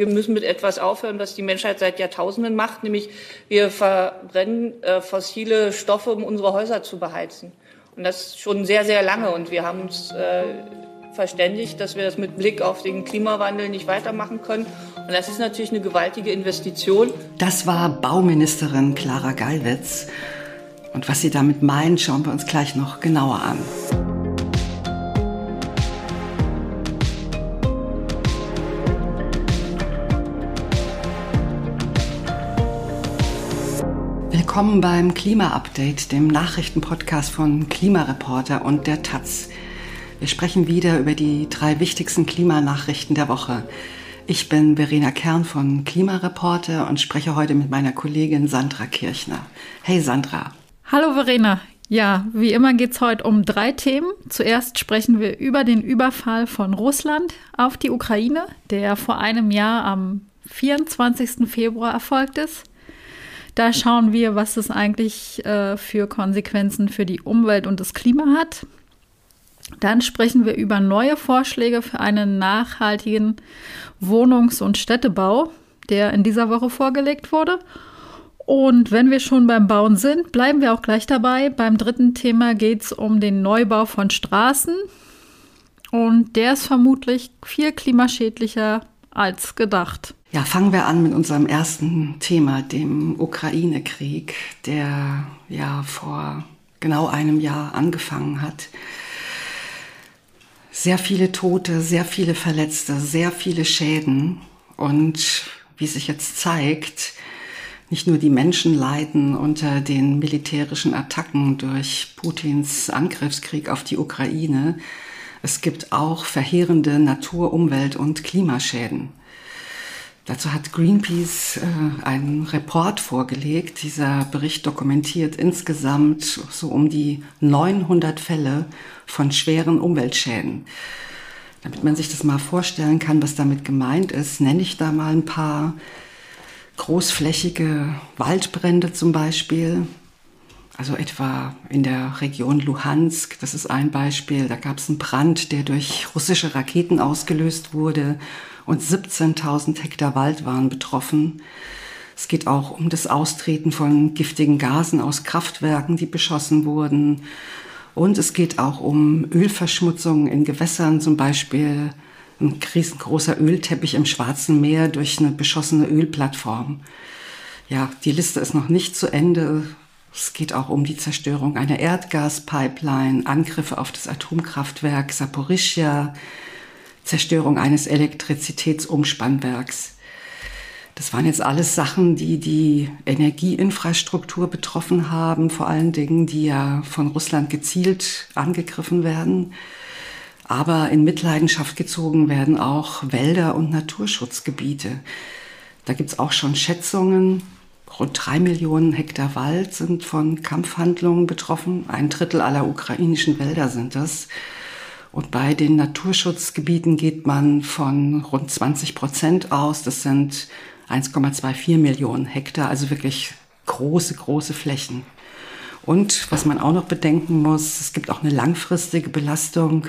wir müssen mit etwas aufhören, was die Menschheit seit Jahrtausenden macht, nämlich wir verbrennen äh, fossile Stoffe, um unsere Häuser zu beheizen. Und das schon sehr, sehr lange. Und wir haben uns äh, verständigt, dass wir das mit Blick auf den Klimawandel nicht weitermachen können. Und das ist natürlich eine gewaltige Investition. Das war Bauministerin Clara Geiwitz. Und was sie damit meint, schauen wir uns gleich noch genauer an. Willkommen beim Klima-Update, dem Nachrichtenpodcast von Klimareporter und der Taz. Wir sprechen wieder über die drei wichtigsten Klimanachrichten der Woche. Ich bin Verena Kern von Klimareporter und spreche heute mit meiner Kollegin Sandra Kirchner. Hey Sandra. Hallo Verena. Ja, wie immer geht es heute um drei Themen. Zuerst sprechen wir über den Überfall von Russland auf die Ukraine, der vor einem Jahr am 24. Februar erfolgt ist. Da schauen wir, was es eigentlich äh, für Konsequenzen für die Umwelt und das Klima hat. Dann sprechen wir über neue Vorschläge für einen nachhaltigen Wohnungs- und Städtebau, der in dieser Woche vorgelegt wurde. Und wenn wir schon beim Bauen sind, bleiben wir auch gleich dabei. Beim dritten Thema geht es um den Neubau von Straßen. Und der ist vermutlich viel klimaschädlicher als gedacht. Ja, fangen wir an mit unserem ersten Thema, dem Ukraine-Krieg, der ja vor genau einem Jahr angefangen hat. Sehr viele Tote, sehr viele Verletzte, sehr viele Schäden und wie sich jetzt zeigt, nicht nur die Menschen leiden unter den militärischen Attacken durch Putins Angriffskrieg auf die Ukraine, es gibt auch verheerende Natur-, Umwelt- und Klimaschäden. Dazu hat Greenpeace äh, einen Report vorgelegt. Dieser Bericht dokumentiert insgesamt so um die 900 Fälle von schweren Umweltschäden. Damit man sich das mal vorstellen kann, was damit gemeint ist, nenne ich da mal ein paar großflächige Waldbrände zum Beispiel. Also etwa in der Region Luhansk, das ist ein Beispiel. Da gab es einen Brand, der durch russische Raketen ausgelöst wurde und 17.000 Hektar Wald waren betroffen. Es geht auch um das Austreten von giftigen Gasen aus Kraftwerken, die beschossen wurden. Und es geht auch um Ölverschmutzung in Gewässern, zum Beispiel ein riesengroßer Ölteppich im Schwarzen Meer durch eine beschossene Ölplattform. Ja, die Liste ist noch nicht zu Ende. Es geht auch um die Zerstörung einer Erdgaspipeline, Angriffe auf das Atomkraftwerk Saporischia, Zerstörung eines Elektrizitätsumspannwerks. Das waren jetzt alles Sachen, die die Energieinfrastruktur betroffen haben, vor allen Dingen, die ja von Russland gezielt angegriffen werden. Aber in Mitleidenschaft gezogen werden auch Wälder und Naturschutzgebiete. Da gibt es auch schon Schätzungen. Rund drei Millionen Hektar Wald sind von Kampfhandlungen betroffen. Ein Drittel aller ukrainischen Wälder sind das. Und bei den Naturschutzgebieten geht man von rund 20 Prozent aus. Das sind 1,24 Millionen Hektar, also wirklich große, große Flächen. Und was man auch noch bedenken muss, es gibt auch eine langfristige Belastung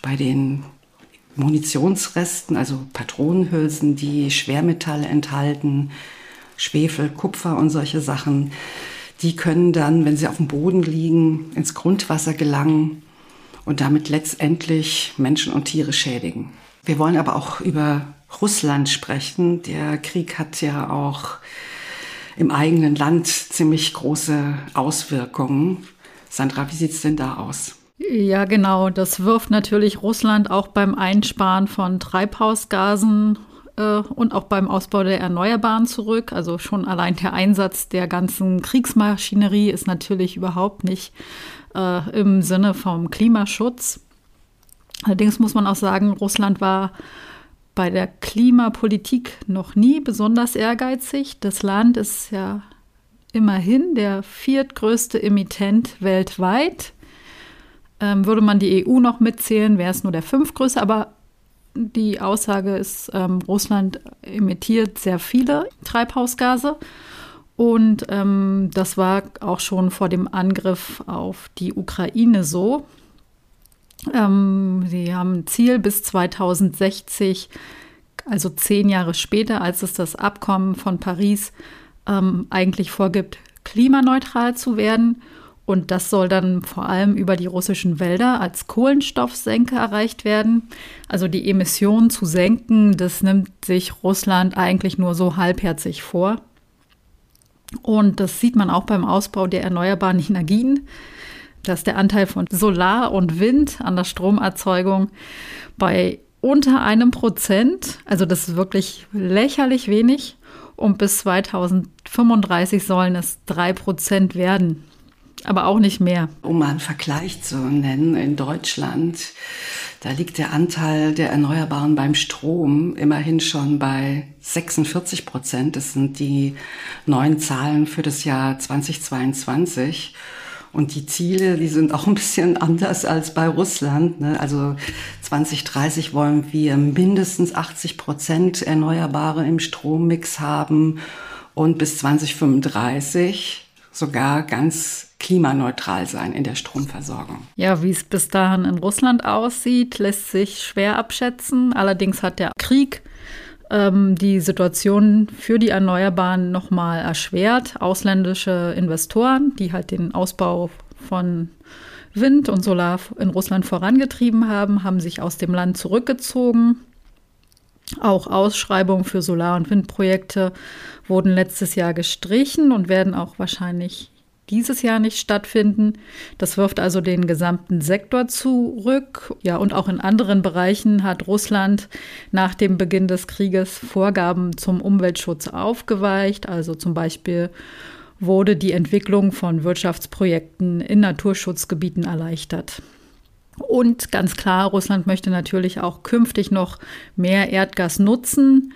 bei den Munitionsresten, also Patronenhülsen, die Schwermetalle enthalten, Schwefel, Kupfer und solche Sachen. Die können dann, wenn sie auf dem Boden liegen, ins Grundwasser gelangen und damit letztendlich Menschen und Tiere schädigen. Wir wollen aber auch über Russland sprechen. Der Krieg hat ja auch im eigenen Land ziemlich große Auswirkungen. Sandra, wie sieht es denn da aus? Ja, genau. Das wirft natürlich Russland auch beim Einsparen von Treibhausgasen und auch beim Ausbau der Erneuerbaren zurück. Also schon allein der Einsatz der ganzen Kriegsmaschinerie ist natürlich überhaupt nicht äh, im Sinne vom Klimaschutz. Allerdings muss man auch sagen, Russland war bei der Klimapolitik noch nie besonders ehrgeizig. Das Land ist ja immerhin der viertgrößte Emittent weltweit. Ähm, würde man die EU noch mitzählen, wäre es nur der fünftgrößte, aber die Aussage ist, ähm, Russland emittiert sehr viele Treibhausgase. Und ähm, das war auch schon vor dem Angriff auf die Ukraine so. Ähm, sie haben ein Ziel bis 2060 also zehn Jahre später, als es das Abkommen von Paris ähm, eigentlich vorgibt, klimaneutral zu werden. Und das soll dann vor allem über die russischen Wälder als Kohlenstoffsenke erreicht werden. Also die Emissionen zu senken, das nimmt sich Russland eigentlich nur so halbherzig vor. Und das sieht man auch beim Ausbau der erneuerbaren Energien, dass der Anteil von Solar und Wind an der Stromerzeugung bei unter einem Prozent, also das ist wirklich lächerlich wenig, und bis 2035 sollen es drei Prozent werden aber auch nicht mehr. Um mal einen Vergleich zu nennen, in Deutschland, da liegt der Anteil der Erneuerbaren beim Strom immerhin schon bei 46 Prozent. Das sind die neuen Zahlen für das Jahr 2022. Und die Ziele, die sind auch ein bisschen anders als bei Russland. Ne? Also 2030 wollen wir mindestens 80 Prozent Erneuerbare im Strommix haben und bis 2035 sogar ganz klimaneutral sein in der Stromversorgung. Ja, wie es bis dahin in Russland aussieht, lässt sich schwer abschätzen. Allerdings hat der Krieg ähm, die Situation für die Erneuerbaren nochmal erschwert. Ausländische Investoren, die halt den Ausbau von Wind und Solar in Russland vorangetrieben haben, haben sich aus dem Land zurückgezogen. Auch Ausschreibungen für Solar- und Windprojekte wurden letztes Jahr gestrichen und werden auch wahrscheinlich dieses Jahr nicht stattfinden. Das wirft also den gesamten Sektor zurück. Ja, und auch in anderen Bereichen hat Russland nach dem Beginn des Krieges Vorgaben zum Umweltschutz aufgeweicht. Also zum Beispiel wurde die Entwicklung von Wirtschaftsprojekten in Naturschutzgebieten erleichtert. Und ganz klar, Russland möchte natürlich auch künftig noch mehr Erdgas nutzen.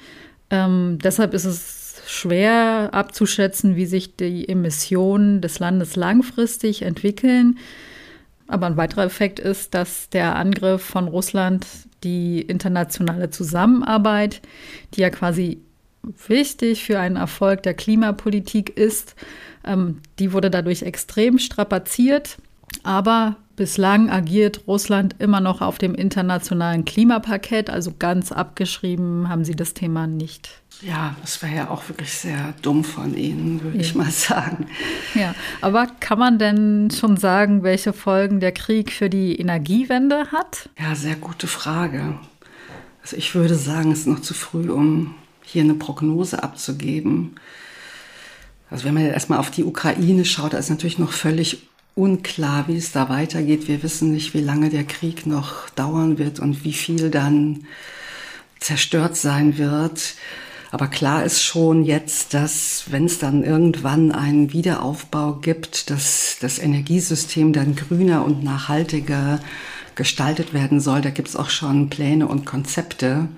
Ähm, deshalb ist es schwer abzuschätzen, wie sich die Emissionen des Landes langfristig entwickeln. Aber ein weiterer Effekt ist, dass der Angriff von Russland die internationale Zusammenarbeit, die ja quasi wichtig für einen Erfolg der Klimapolitik ist, ähm, die wurde dadurch extrem strapaziert. Aber bislang agiert Russland immer noch auf dem internationalen Klimapaket, also ganz abgeschrieben haben sie das Thema nicht. Ja, das wäre ja auch wirklich sehr dumm von Ihnen, würde ja. ich mal sagen. Ja, aber kann man denn schon sagen, welche Folgen der Krieg für die Energiewende hat? Ja, sehr gute Frage. Also ich würde sagen, es ist noch zu früh, um hier eine Prognose abzugeben. Also wenn man erstmal auf die Ukraine schaut, da ist natürlich noch völlig unklar, wie es da weitergeht. Wir wissen nicht, wie lange der Krieg noch dauern wird und wie viel dann zerstört sein wird. Aber klar ist schon jetzt, dass wenn es dann irgendwann einen Wiederaufbau gibt, dass das Energiesystem dann grüner und nachhaltiger gestaltet werden soll. Da gibt es auch schon Pläne und Konzepte.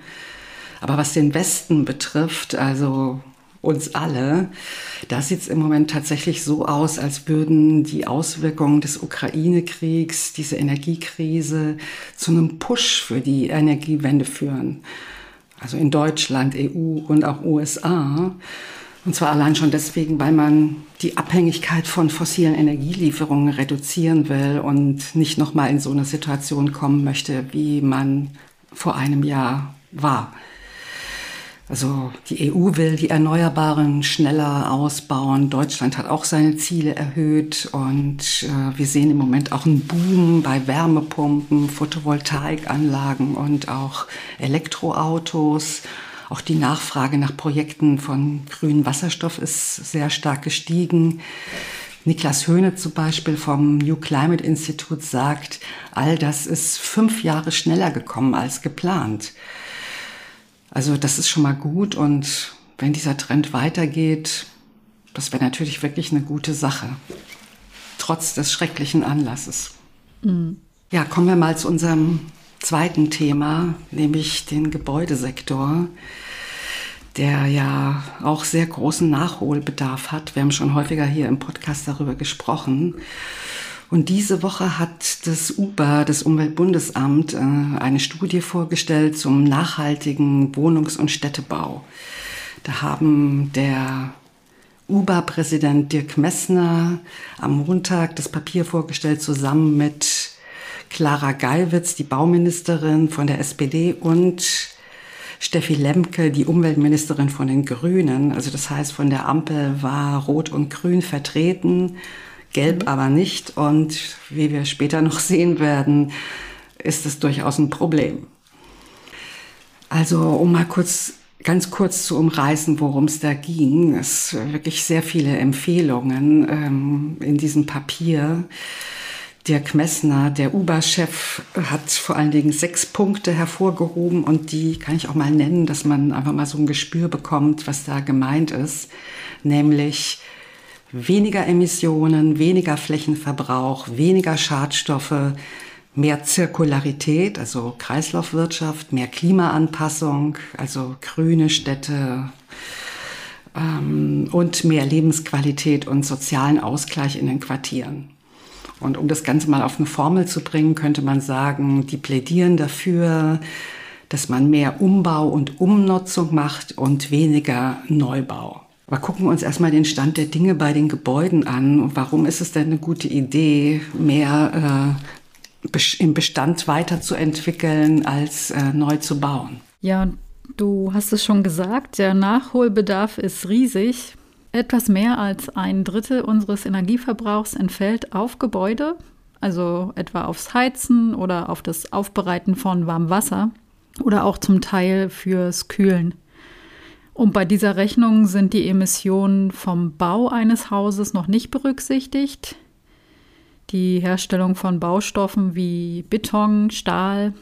Aber was den Westen betrifft, also uns alle, da sieht es im Moment tatsächlich so aus, als würden die Auswirkungen des Ukraine-Kriegs, diese Energiekrise zu einem Push für die Energiewende führen also in Deutschland, EU und auch USA. Und zwar allein schon deswegen, weil man die Abhängigkeit von fossilen Energielieferungen reduzieren will und nicht nochmal in so eine Situation kommen möchte, wie man vor einem Jahr war. Also die EU will die Erneuerbaren schneller ausbauen. Deutschland hat auch seine Ziele erhöht und äh, wir sehen im Moment auch einen Boom bei Wärmepumpen, Photovoltaikanlagen und auch Elektroautos. Auch die Nachfrage nach Projekten von grünem Wasserstoff ist sehr stark gestiegen. Niklas Höhne zum Beispiel vom New Climate Institute sagt, all das ist fünf Jahre schneller gekommen als geplant. Also das ist schon mal gut und wenn dieser Trend weitergeht, das wäre natürlich wirklich eine gute Sache, trotz des schrecklichen Anlasses. Mhm. Ja, kommen wir mal zu unserem zweiten Thema, nämlich den Gebäudesektor, der ja auch sehr großen Nachholbedarf hat. Wir haben schon häufiger hier im Podcast darüber gesprochen. Und diese Woche hat das UBA, das Umweltbundesamt, äh, eine Studie vorgestellt zum nachhaltigen Wohnungs- und Städtebau. Da haben der UBA-Präsident Dirk Messner am Montag das Papier vorgestellt, zusammen mit Clara Geiwitz, die Bauministerin von der SPD und Steffi Lemke, die Umweltministerin von den Grünen. Also das heißt, von der Ampel war Rot und Grün vertreten, Gelb mhm. aber nicht. Und wie wir später noch sehen werden, ist es durchaus ein Problem. Also um mal kurz ganz kurz zu umreißen, worum es da ging. Es wirklich sehr viele Empfehlungen ähm, in diesem Papier. Dirk Messner, der UBA-Chef, hat vor allen Dingen sechs Punkte hervorgehoben und die kann ich auch mal nennen, dass man einfach mal so ein Gespür bekommt, was da gemeint ist. Nämlich weniger Emissionen, weniger Flächenverbrauch, weniger Schadstoffe, mehr Zirkularität, also Kreislaufwirtschaft, mehr Klimaanpassung, also grüne Städte ähm, und mehr Lebensqualität und sozialen Ausgleich in den Quartieren. Und um das Ganze mal auf eine Formel zu bringen, könnte man sagen, die plädieren dafür, dass man mehr Umbau und Umnutzung macht und weniger Neubau. Aber gucken wir uns erstmal den Stand der Dinge bei den Gebäuden an. Warum ist es denn eine gute Idee, mehr äh, im Bestand weiterzuentwickeln, als äh, neu zu bauen? Ja, du hast es schon gesagt, der Nachholbedarf ist riesig. Etwas mehr als ein Drittel unseres Energieverbrauchs entfällt auf Gebäude, also etwa aufs Heizen oder auf das Aufbereiten von warmem Wasser oder auch zum Teil fürs Kühlen. Und bei dieser Rechnung sind die Emissionen vom Bau eines Hauses noch nicht berücksichtigt. Die Herstellung von Baustoffen wie Beton, Stahl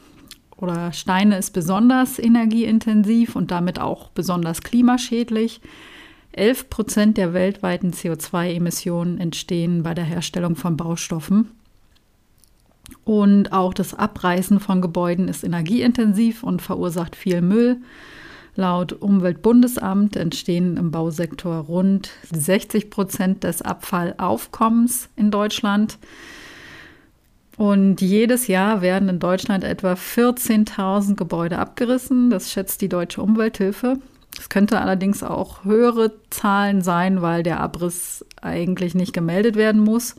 oder Steine ist besonders energieintensiv und damit auch besonders klimaschädlich. 11 Prozent der weltweiten CO2-Emissionen entstehen bei der Herstellung von Baustoffen. Und auch das Abreißen von Gebäuden ist energieintensiv und verursacht viel Müll. Laut Umweltbundesamt entstehen im Bausektor rund 60 Prozent des Abfallaufkommens in Deutschland. Und jedes Jahr werden in Deutschland etwa 14.000 Gebäude abgerissen. Das schätzt die Deutsche Umwelthilfe. Es könnte allerdings auch höhere Zahlen sein, weil der Abriss eigentlich nicht gemeldet werden muss.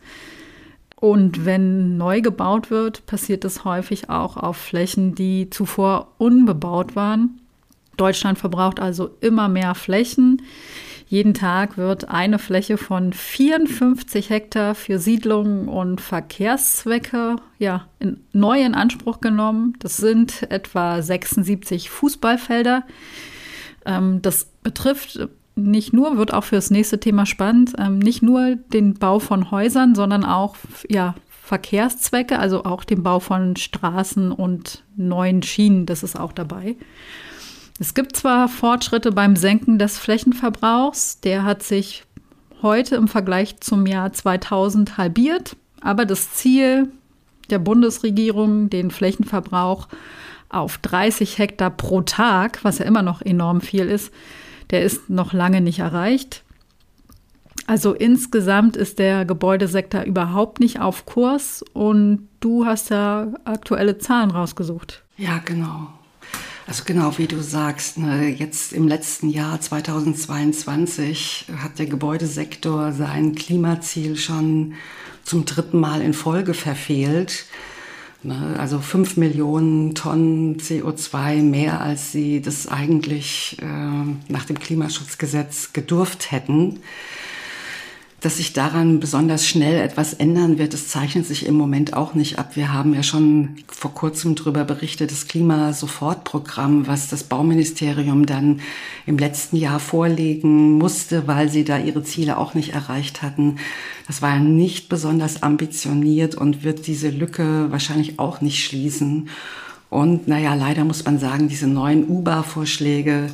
Und wenn neu gebaut wird, passiert es häufig auch auf Flächen, die zuvor unbebaut waren. Deutschland verbraucht also immer mehr Flächen. Jeden Tag wird eine Fläche von 54 Hektar für Siedlungen und Verkehrszwecke ja, in, neu in Anspruch genommen. Das sind etwa 76 Fußballfelder. Ähm, das betrifft nicht nur, wird auch für das nächste Thema spannend, ähm, nicht nur den Bau von Häusern, sondern auch ja, Verkehrszwecke, also auch den Bau von Straßen und neuen Schienen, das ist auch dabei. Es gibt zwar Fortschritte beim Senken des Flächenverbrauchs, der hat sich heute im Vergleich zum Jahr 2000 halbiert, aber das Ziel der Bundesregierung, den Flächenverbrauch auf 30 Hektar pro Tag, was ja immer noch enorm viel ist, der ist noch lange nicht erreicht. Also insgesamt ist der Gebäudesektor überhaupt nicht auf Kurs und du hast ja aktuelle Zahlen rausgesucht. Ja, genau. Also genau wie du sagst, ne, jetzt im letzten Jahr 2022 hat der Gebäudesektor sein Klimaziel schon zum dritten Mal in Folge verfehlt. Ne, also fünf Millionen Tonnen CO2 mehr, als sie das eigentlich äh, nach dem Klimaschutzgesetz gedurft hätten. Dass sich daran besonders schnell etwas ändern wird, das zeichnet sich im Moment auch nicht ab. Wir haben ja schon vor kurzem darüber berichtet, das Klimasofortprogramm, was das Bauministerium dann im letzten Jahr vorlegen musste, weil sie da ihre Ziele auch nicht erreicht hatten. Das war nicht besonders ambitioniert und wird diese Lücke wahrscheinlich auch nicht schließen. Und naja, leider muss man sagen, diese neuen UBA-Vorschläge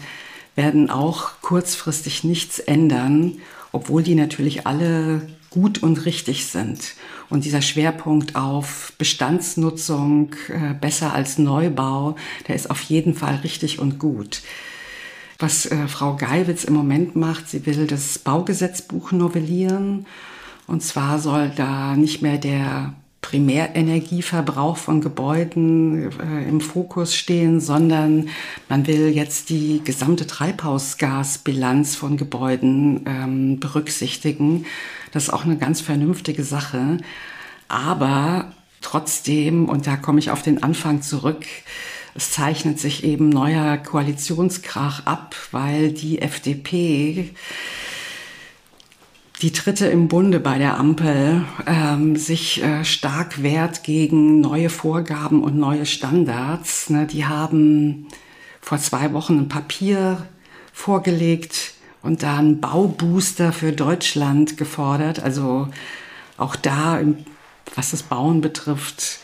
werden auch kurzfristig nichts ändern obwohl die natürlich alle gut und richtig sind. Und dieser Schwerpunkt auf Bestandsnutzung äh, besser als Neubau, der ist auf jeden Fall richtig und gut. Was äh, Frau Geiwitz im Moment macht, sie will das Baugesetzbuch novellieren. Und zwar soll da nicht mehr der Primärenergieverbrauch von Gebäuden äh, im Fokus stehen, sondern man will jetzt die gesamte Treibhausgasbilanz von Gebäuden ähm, berücksichtigen. Das ist auch eine ganz vernünftige Sache. Aber trotzdem, und da komme ich auf den Anfang zurück, es zeichnet sich eben neuer Koalitionskrach ab, weil die FDP die Dritte im Bunde bei der Ampel ähm, sich äh, stark wehrt gegen neue Vorgaben und neue Standards. Ne, die haben vor zwei Wochen ein Papier vorgelegt und da einen Baubooster für Deutschland gefordert. Also auch da, was das Bauen betrifft,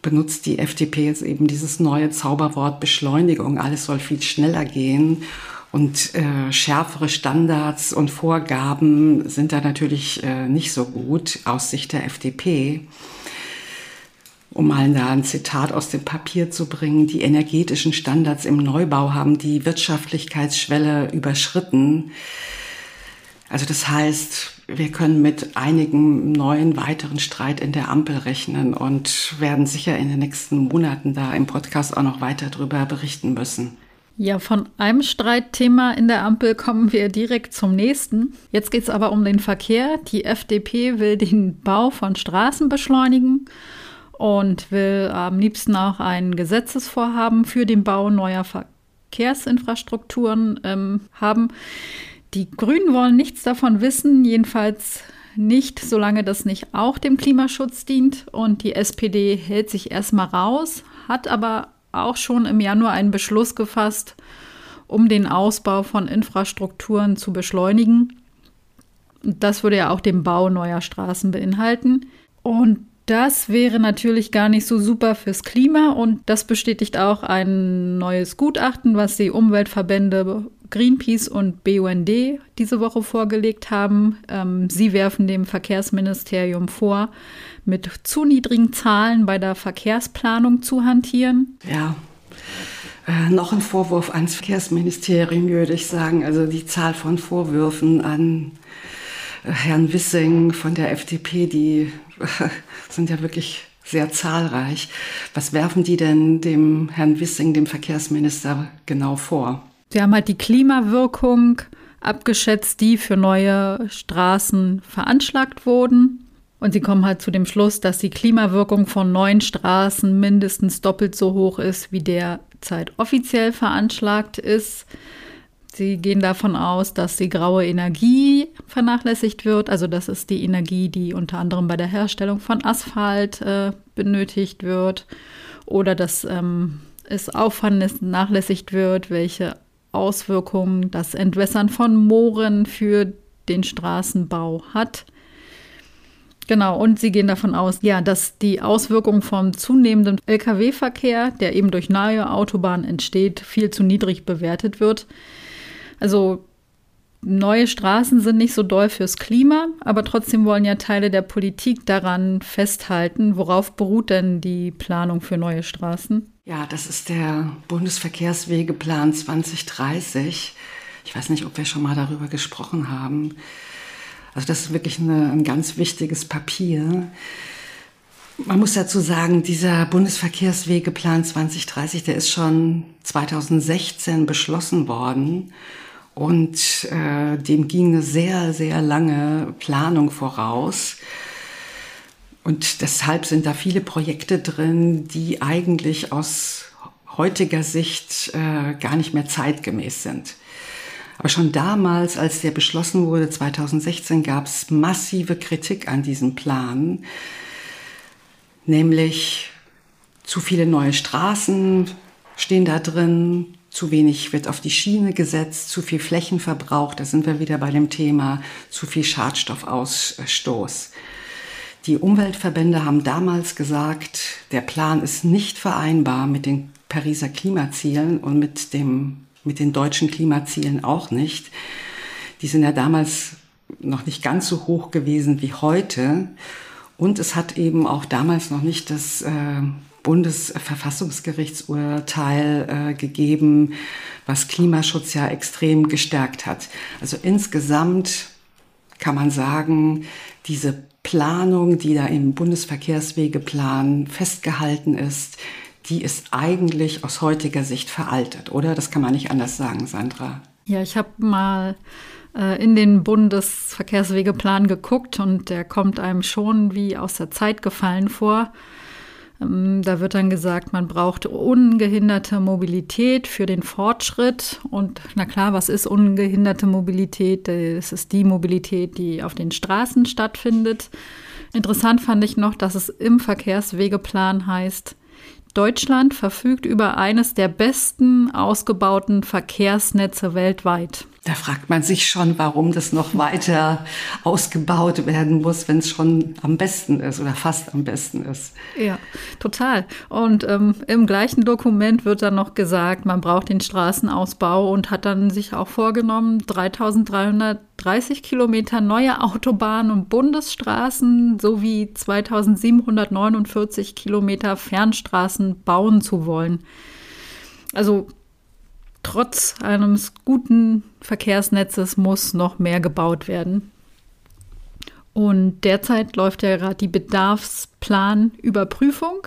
benutzt die FDP jetzt eben dieses neue Zauberwort Beschleunigung. Alles soll viel schneller gehen. Und äh, schärfere Standards und Vorgaben sind da natürlich äh, nicht so gut aus Sicht der FDP. Um mal da ein Zitat aus dem Papier zu bringen, die energetischen Standards im Neubau haben die Wirtschaftlichkeitsschwelle überschritten. Also das heißt, wir können mit einigen neuen weiteren Streit in der Ampel rechnen und werden sicher in den nächsten Monaten da im Podcast auch noch weiter darüber berichten müssen. Ja, von einem Streitthema in der Ampel kommen wir direkt zum nächsten. Jetzt geht es aber um den Verkehr. Die FDP will den Bau von Straßen beschleunigen und will am liebsten auch ein Gesetzesvorhaben für den Bau neuer Verkehrsinfrastrukturen ähm, haben. Die Grünen wollen nichts davon wissen, jedenfalls nicht, solange das nicht auch dem Klimaschutz dient. Und die SPD hält sich erstmal raus, hat aber auch schon im Januar einen Beschluss gefasst, um den Ausbau von Infrastrukturen zu beschleunigen. Das würde ja auch den Bau neuer Straßen beinhalten. Und das wäre natürlich gar nicht so super fürs Klima und das bestätigt auch ein neues Gutachten, was die Umweltverbände Greenpeace und BUND diese Woche vorgelegt haben. Ähm, sie werfen dem Verkehrsministerium vor, mit zu niedrigen Zahlen bei der Verkehrsplanung zu hantieren. Ja. Äh, noch ein Vorwurf ans Verkehrsministerium, würde ich sagen. Also die Zahl von Vorwürfen an äh, Herrn Wissing von der FDP, die sind ja wirklich sehr zahlreich. Was werfen die denn dem Herrn Wissing, dem Verkehrsminister, genau vor? Sie haben halt die Klimawirkung abgeschätzt, die für neue Straßen veranschlagt wurden. Und sie kommen halt zu dem Schluss, dass die Klimawirkung von neuen Straßen mindestens doppelt so hoch ist, wie derzeit offiziell veranschlagt ist. Sie gehen davon aus, dass die graue Energie vernachlässigt wird. Also das ist die Energie, die unter anderem bei der Herstellung von Asphalt äh, benötigt wird. Oder dass ähm, es auffallend wird, welche Auswirkungen das Entwässern von Mooren für den Straßenbau hat. Genau, und sie gehen davon aus, ja, dass die Auswirkungen vom zunehmenden Lkw-Verkehr, der eben durch neue Autobahnen entsteht, viel zu niedrig bewertet wird. Also neue Straßen sind nicht so doll fürs Klima, aber trotzdem wollen ja Teile der Politik daran festhalten. Worauf beruht denn die Planung für neue Straßen? Ja, das ist der Bundesverkehrswegeplan 2030. Ich weiß nicht, ob wir schon mal darüber gesprochen haben. Also das ist wirklich eine, ein ganz wichtiges Papier. Man muss dazu sagen, dieser Bundesverkehrswegeplan 2030, der ist schon 2016 beschlossen worden. Und äh, dem ging eine sehr, sehr lange Planung voraus. Und deshalb sind da viele Projekte drin, die eigentlich aus heutiger Sicht äh, gar nicht mehr zeitgemäß sind. Aber schon damals, als der beschlossen wurde, 2016, gab es massive Kritik an diesem Plan, nämlich zu viele neue Straßen stehen da drin, zu wenig wird auf die Schiene gesetzt, zu viel Flächenverbrauch, da sind wir wieder bei dem Thema, zu viel Schadstoffausstoß. Die Umweltverbände haben damals gesagt, der Plan ist nicht vereinbar mit den Pariser Klimazielen und mit, dem, mit den deutschen Klimazielen auch nicht. Die sind ja damals noch nicht ganz so hoch gewesen wie heute. Und es hat eben auch damals noch nicht das äh, Bundesverfassungsgerichtsurteil äh, gegeben, was Klimaschutz ja extrem gestärkt hat. Also insgesamt kann man sagen, diese Planung, die da im Bundesverkehrswegeplan festgehalten ist, die ist eigentlich aus heutiger Sicht veraltet, oder? Das kann man nicht anders sagen, Sandra. Ja, ich habe mal äh, in den Bundesverkehrswegeplan geguckt und der kommt einem schon wie aus der Zeit gefallen vor. Ähm, da wird dann gesagt, man braucht ungehinderte Mobilität für den Fortschritt. Und na klar, was ist ungehinderte Mobilität? Das ist die Mobilität, die auf den Straßen stattfindet. Interessant fand ich noch, dass es im Verkehrswegeplan heißt, Deutschland verfügt über eines der besten ausgebauten Verkehrsnetze weltweit. Da fragt man sich schon, warum das noch weiter ausgebaut werden muss, wenn es schon am besten ist oder fast am besten ist. Ja, total. Und ähm, im gleichen Dokument wird dann noch gesagt, man braucht den Straßenausbau und hat dann sich auch vorgenommen, 3330 Kilometer neue Autobahnen und Bundesstraßen sowie 2749 Kilometer Fernstraßen bauen zu wollen. Also trotz eines guten Verkehrsnetzes muss noch mehr gebaut werden. Und derzeit läuft ja gerade die Bedarfsplanüberprüfung.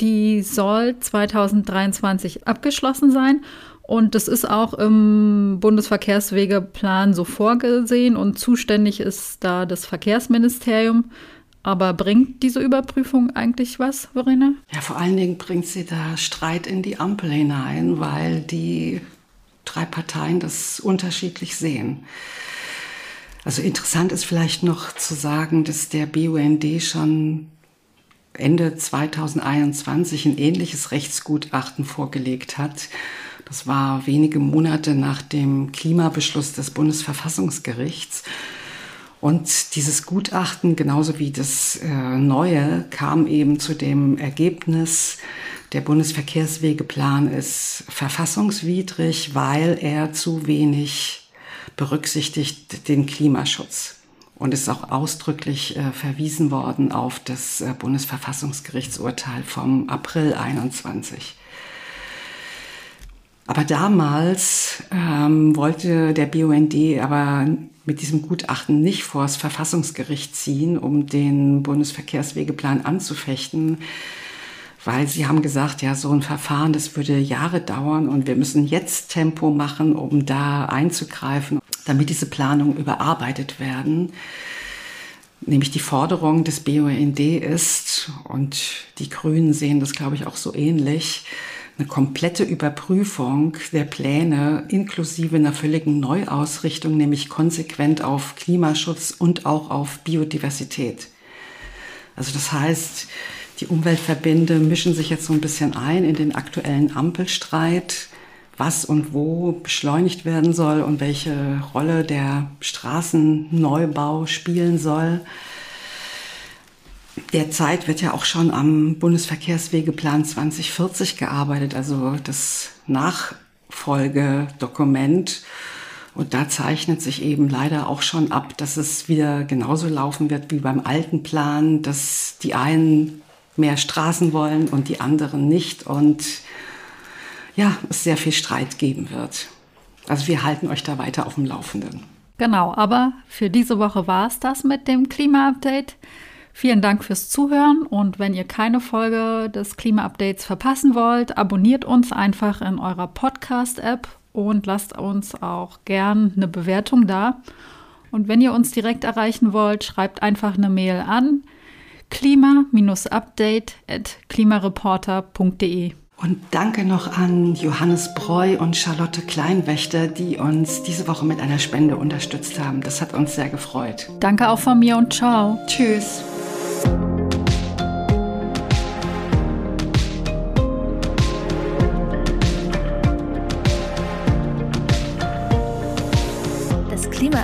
Die soll 2023 abgeschlossen sein. Und das ist auch im Bundesverkehrswegeplan so vorgesehen und zuständig ist da das Verkehrsministerium. Aber bringt diese Überprüfung eigentlich was, Verena? Ja, vor allen Dingen bringt sie da Streit in die Ampel hinein, weil die drei Parteien das unterschiedlich sehen. Also interessant ist vielleicht noch zu sagen, dass der BUND schon Ende 2021 ein ähnliches Rechtsgutachten vorgelegt hat. Das war wenige Monate nach dem Klimabeschluss des Bundesverfassungsgerichts. Und dieses Gutachten, genauso wie das äh, neue, kam eben zu dem Ergebnis, der Bundesverkehrswegeplan ist verfassungswidrig, weil er zu wenig berücksichtigt den Klimaschutz. Und ist auch ausdrücklich äh, verwiesen worden auf das äh, Bundesverfassungsgerichtsurteil vom April 21. Aber damals ähm, wollte der BUND aber mit diesem Gutachten nicht vor das Verfassungsgericht ziehen, um den Bundesverkehrswegeplan anzufechten, weil sie haben gesagt, ja, so ein Verfahren, das würde Jahre dauern und wir müssen jetzt Tempo machen, um da einzugreifen, damit diese Planungen überarbeitet werden. Nämlich die Forderung des BUND ist, und die Grünen sehen das, glaube ich, auch so ähnlich, eine komplette Überprüfung der Pläne inklusive einer völligen Neuausrichtung, nämlich konsequent auf Klimaschutz und auch auf Biodiversität. Also das heißt, die Umweltverbände mischen sich jetzt so ein bisschen ein in den aktuellen Ampelstreit, was und wo beschleunigt werden soll und welche Rolle der Straßenneubau spielen soll. Derzeit wird ja auch schon am Bundesverkehrswegeplan 2040 gearbeitet, also das Nachfolgedokument. Und da zeichnet sich eben leider auch schon ab, dass es wieder genauso laufen wird wie beim alten Plan, dass die einen mehr Straßen wollen und die anderen nicht. Und ja, es sehr viel Streit geben wird. Also wir halten euch da weiter auf dem Laufenden. Genau, aber für diese Woche war es das mit dem Klima-Update. Vielen Dank fürs Zuhören und wenn ihr keine Folge des Klima-Updates verpassen wollt, abonniert uns einfach in eurer Podcast-App und lasst uns auch gern eine Bewertung da. Und wenn ihr uns direkt erreichen wollt, schreibt einfach eine Mail an klima-update at klimareporter.de. Und danke noch an Johannes Breu und Charlotte Kleinwächter, die uns diese Woche mit einer Spende unterstützt haben. Das hat uns sehr gefreut. Danke auch von mir und ciao. Tschüss.